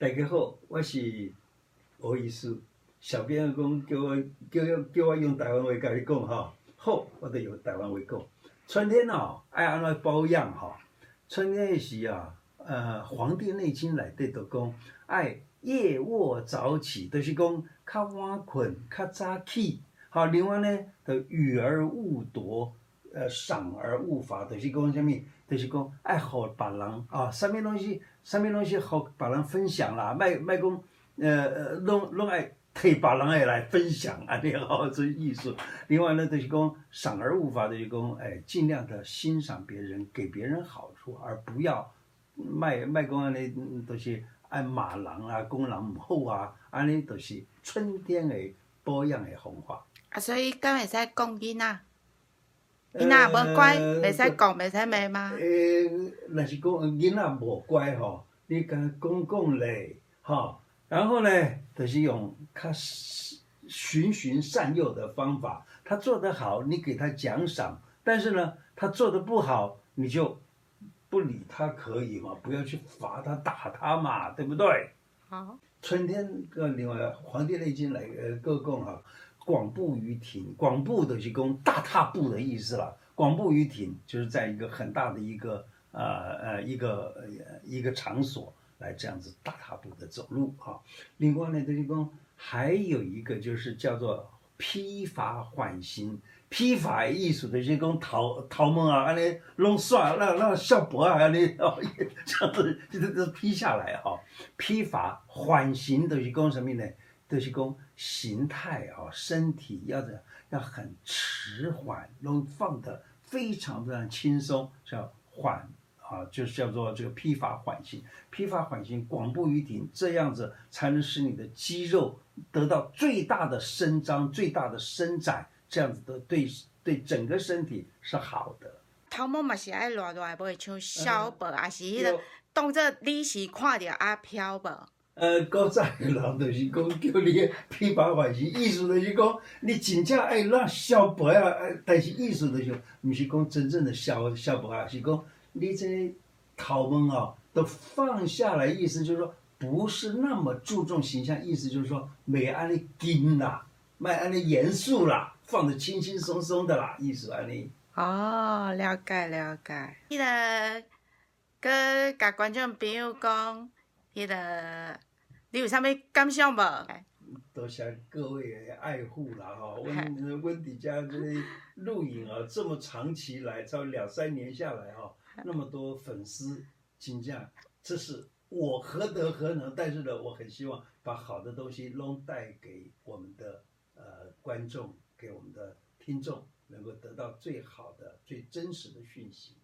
大家好，我是欧医师。小编讲叫我叫我叫我用台湾话跟你讲哈，好，我得用台湾话讲。春天哦，爱安怎保养哈？春天的时啊，呃，《黄帝内经》内底都讲爱夜卧早起，就是讲较晚困，较早起。好，另外呢，就予而勿夺，呃，赏而勿罚，就是讲什么？就是讲爱好别人啊，什么东西，什么东西好别人分享啦，卖卖讲，呃呃，拢拢爱。可以把人也来分享啊，你好，这艺术。另外呢，就是讲赏而勿罚，就是讲哎，尽量的欣赏别人，给别人好处，而不要卖卖讲安尼，都是爱骂人啊，讲人唔好啊，安尼都是春天的保养的方法。啊，所以敢会使讲囡仔，囡仔无乖，袂使讲，袂使骂吗？诶，若是讲囡仔无乖吼，你甲讲讲咧，吼。然后呢，就是用他循循善诱的方法，他做得好，你给他奖赏；但是呢，他做得不好，你就不理他，可以嘛？不要去罚他、打他嘛，对不对？好。春天个另外《黄帝内经》来呃各讲哈，广步于庭，广步的是讲大踏步的意思了。广步于庭就是在一个很大的一个呃呃一个一个场所。来这样子大踏步的走路哈，另外呢，就是讲还有一个就是叫做披发缓行，披发艺术的就是讲头头毛啊，安尼弄帅，那那小脖啊，安尼哦，这样子就是都披下来哈。披发缓行的是讲什么呢？就是讲形态啊，身体要的要很迟缓，能放得非常非常轻松，叫缓。啊，就是叫做这个披发缓行，披发缓行，广步于庭，这样子才能使你的肌肉得到最大的伸张、最大的伸展，这样子的对对整个身体是好的。头毛嘛是爱乱乱，不会像小白，还是迄个动作你是看到阿飘不？呃，古早的人就是讲叫你披发缓行，意思就是讲你真正爱让小白啊，但是意思就是不是讲真正的小小白啊，是讲。你这头毛啊，都放下来，意思就是说，不是那么注重形象，意思就是说，没安尼紧啦，没安尼严肃啦，放得轻轻松松的啦，意思安尼。哦，了解了解。记得跟甲观众朋友讲，记得你有啥物感想无？多谢各位的爱护啦，哈，温温迪家这录影啊，这么长期来，超两三年下来哈。那么多粉丝，请假，这是我何德何能？但是呢，我很希望把好的东西都带给我们的呃观众，给我们的听众，能够得到最好的、最真实的讯息。